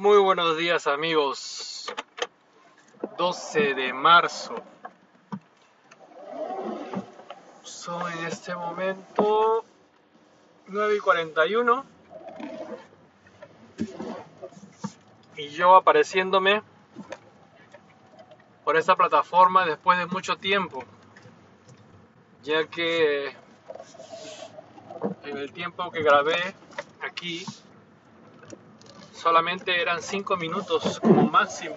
Muy buenos días amigos. 12 de marzo. Son en este momento 9 y 41. Y yo apareciéndome por esta plataforma después de mucho tiempo. Ya que en el tiempo que grabé aquí solamente eran 5 minutos como máximo.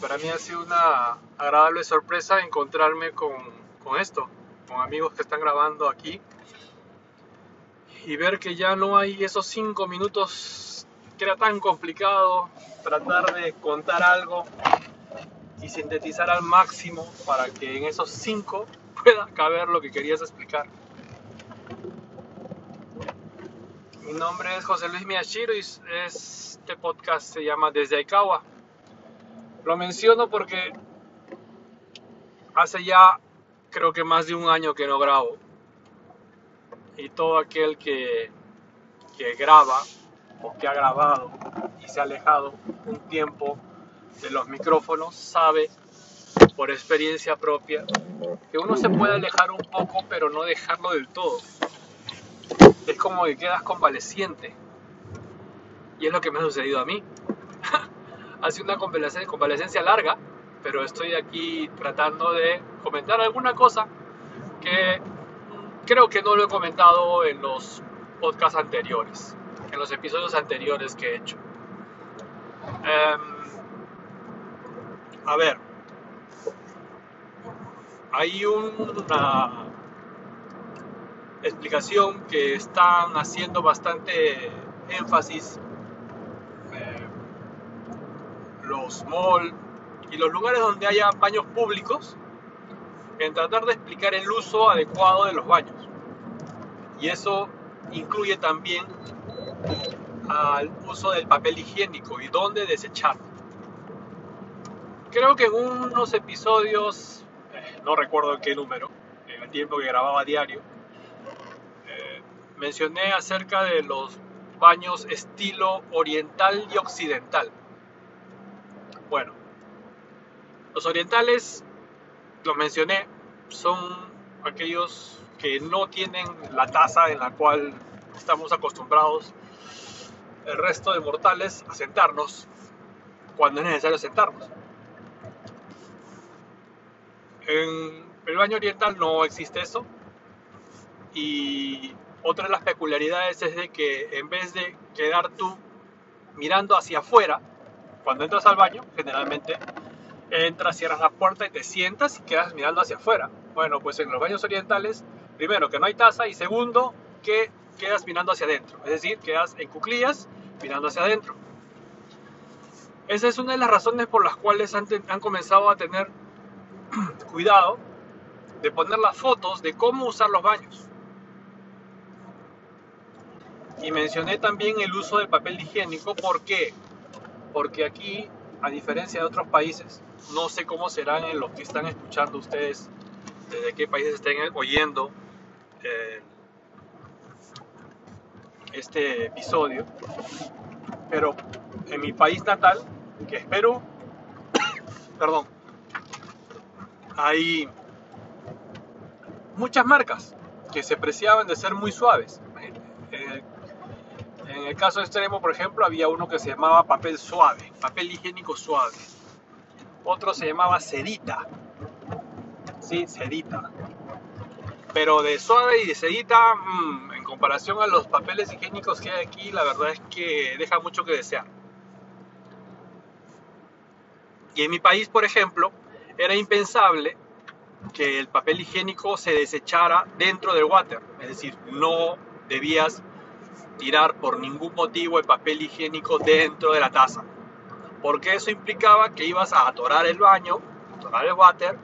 Para mí ha sido una agradable sorpresa encontrarme con, esto, con amigos que están grabando aquí y ver que ya no hay esos 5 minutos que era tan complicado tratar de contar algo y sintetizar al máximo para que en esos 5 pueda caber lo que querías explicar. Mi nombre es José Luis Miyashiro y este podcast se llama Desde Aikawa. Lo menciono porque hace ya creo que más de un año que no grabo. Y todo aquel que, que graba o que ha grabado y se ha alejado un tiempo de los micrófonos sabe por experiencia propia que uno se puede alejar un poco pero no dejarlo del todo es como que quedas convaleciente. Y es lo que me ha sucedido a mí. ha sido una convalescencia larga, pero estoy aquí tratando de comentar alguna cosa que creo que no lo he comentado en los podcasts anteriores, en los episodios anteriores que he hecho. Em, a ver, hay una explicación que están haciendo bastante énfasis eh, los malls y los lugares donde haya baños públicos en tratar de explicar el uso adecuado de los baños. Y eso incluye también al uso del papel higiénico y dónde desecharlo. Creo que en unos episodios, eh, no recuerdo en qué número, en el tiempo que grababa diario, mencioné acerca de los baños estilo oriental y occidental. Bueno, los orientales, los mencioné, son aquellos que no tienen la taza en la cual estamos acostumbrados el resto de mortales a sentarnos cuando es necesario sentarnos. En el baño oriental no existe eso y otra de las peculiaridades es de que en vez de quedar tú mirando hacia afuera, cuando entras al baño, generalmente entras, cierras la puerta y te sientas y quedas mirando hacia afuera. Bueno, pues en los baños orientales, primero que no hay taza y segundo que quedas mirando hacia adentro, es decir, quedas en cuclillas mirando hacia adentro. Esa es una de las razones por las cuales han, han comenzado a tener cuidado de poner las fotos de cómo usar los baños. Y mencioné también el uso del papel higiénico. ¿Por qué? Porque aquí, a diferencia de otros países, no sé cómo serán en los que están escuchando ustedes, desde qué países estén oyendo eh, este episodio. Pero en mi país natal, que es Perú, perdón, hay muchas marcas que se preciaban de ser muy suaves. En el caso extremo, por ejemplo, había uno que se llamaba papel suave, papel higiénico suave. Otro se llamaba sedita. Sí, sedita. Pero de suave y de sedita, mm, en comparación a los papeles higiénicos que hay aquí, la verdad es que deja mucho que desear. Y en mi país, por ejemplo, era impensable que el papel higiénico se desechara dentro del water. Es decir, no debías tirar por ningún motivo el papel higiénico dentro de la taza. Porque eso implicaba que ibas a atorar el baño, atorar el water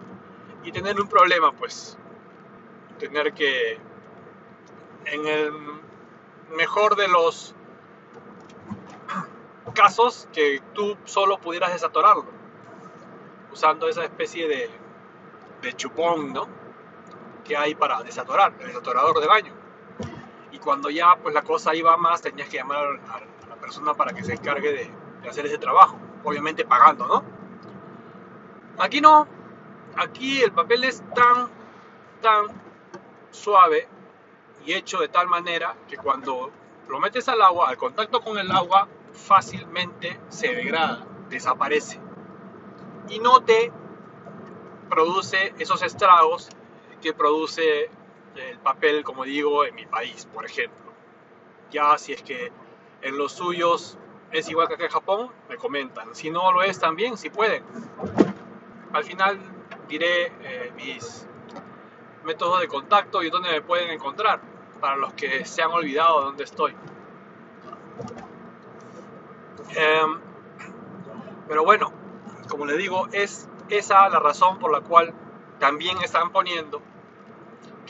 y tener un problema, pues. Tener que, en el mejor de los casos, que tú solo pudieras desatorarlo. Usando esa especie de, de chupón, ¿no? Que hay para desatorar, el desatorador de baño cuando ya pues la cosa iba más tenías que llamar a, la persona para que se encargue de, hacer ese trabajo, obviamente pagando, ¿no? Aquí no, aquí el papel es tan, tan suave y hecho de tal manera que cuando lo metes al agua, al contacto con el agua, fácilmente se degrada, desaparece y no te produce esos estragos que produce el papel, como digo, en mi país, por ejemplo. Ya si es que en los suyos es igual que acá en Japón, me comentan. Si no lo es también, si pueden. Al final diré eh, mis métodos de contacto y dónde me pueden encontrar, para los que se han olvidado de dónde estoy. Em, pero bueno, como les digo, es esa la razón por la cual también están poniendo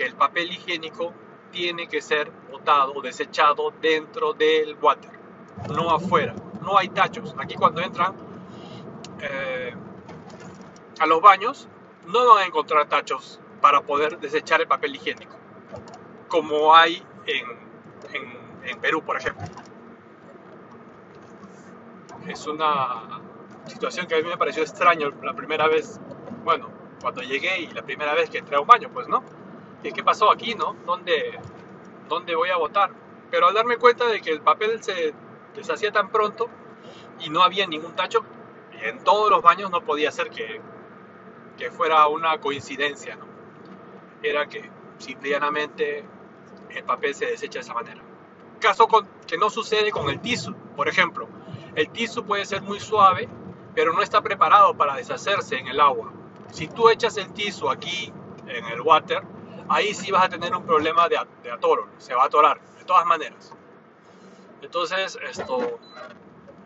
que el papel higiénico tiene que ser botado o desechado dentro del water, no afuera. No hay tachos. Aquí cuando entran eh, a los baños, no van a encontrar tachos para poder desechar el papel higiénico, como hay en, en Perú, por ejemplo. Es una situación que a mí me pareció extraño la primera vez, bueno, cuando llegué y la primera vez que entré a un baño, pues, ¿no? ¿Y qué pasó aquí, no? ¿Dónde, ¿Dónde voy a votar? Pero al darme cuenta de que el papel se deshacía tan pronto y no había ningún tacho, en todos los baños no podía ser que, que fuera una coincidencia, ¿no? Era que simplemente el papel se desecha de esa manera. Caso con, que no sucede con el tisu, por ejemplo. El tisu puede ser muy suave pero no está preparado para deshacerse en el agua. Si tú echas el tizo aquí en el water, ahí sí vas a tener un problema de, atoro, se va a atorar, de todas maneras. Entonces, esto,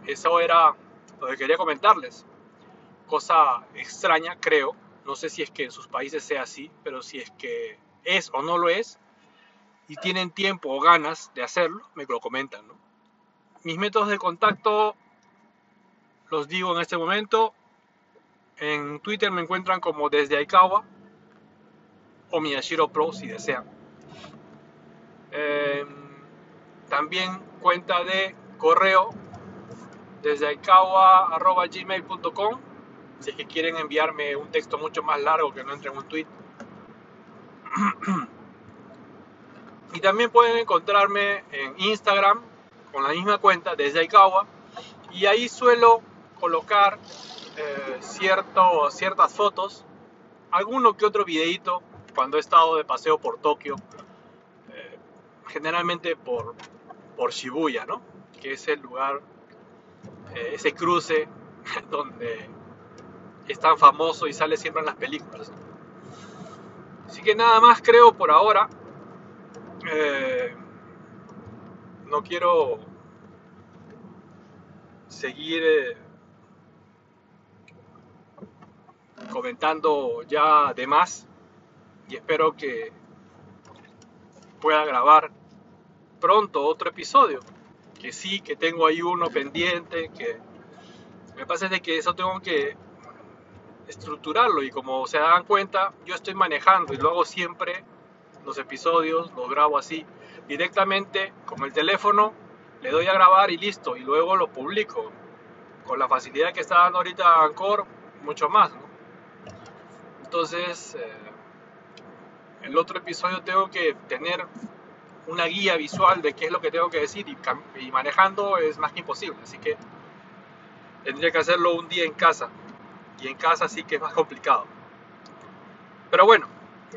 eso era lo que quería comentarles. Cosa extraña, creo. No sé si es que en sus países sea así, pero si es que es o no lo es, y tienen tiempo o ganas de hacerlo, me lo comentan. Mis métodos de contacto los digo en este momento. En Twitter me encuentran como desde Aikawa o Miyashiro Pro si desean. Em, también cuenta de correo desde aikawa.gmail.com si es que quieren enviarme un texto mucho más largo que no entre en un tweet. y también pueden encontrarme en Instagram con la misma cuenta desde Aikawa y ahí suelo colocar eh, cierto, ciertas fotos, alguno que otro videito cuando he estado de paseo por Tokio, eh, generalmente por, por Shibuya, ¿no? que es el lugar, eh, ese cruce donde es tan famoso y sale siempre en las películas. Así que nada más creo por ahora. no quiero seguir comentando ya de más y espero que pueda grabar pronto otro episodio. Que sí, que tengo ahí uno pendiente, que me pasa de que eso tengo que estructurarlo y como se dan cuenta, yo estoy manejando y lo hago siempre, los episodios, los grabo así, directamente con el teléfono, le doy a grabar y listo, y luego lo publico. Con la facilidad que está dando ahorita Anchor, mucho más. Entonces, eh, el otro episodio tengo que tener una guía visual de qué es lo que tengo que decir y, manejando es más que imposible. Así que tendría que hacerlo un día en casa. Y en casa sí que es más complicado. Pero bueno,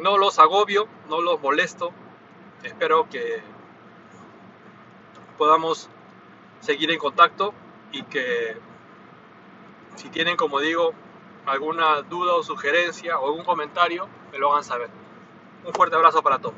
no los agobio, no los molesto. Espero que podamos seguir en contacto y que si tienen, como digo, alguna duda o sugerencia o algún comentario, me lo hagan saber. Un fuerte abrazo para todos.